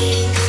Take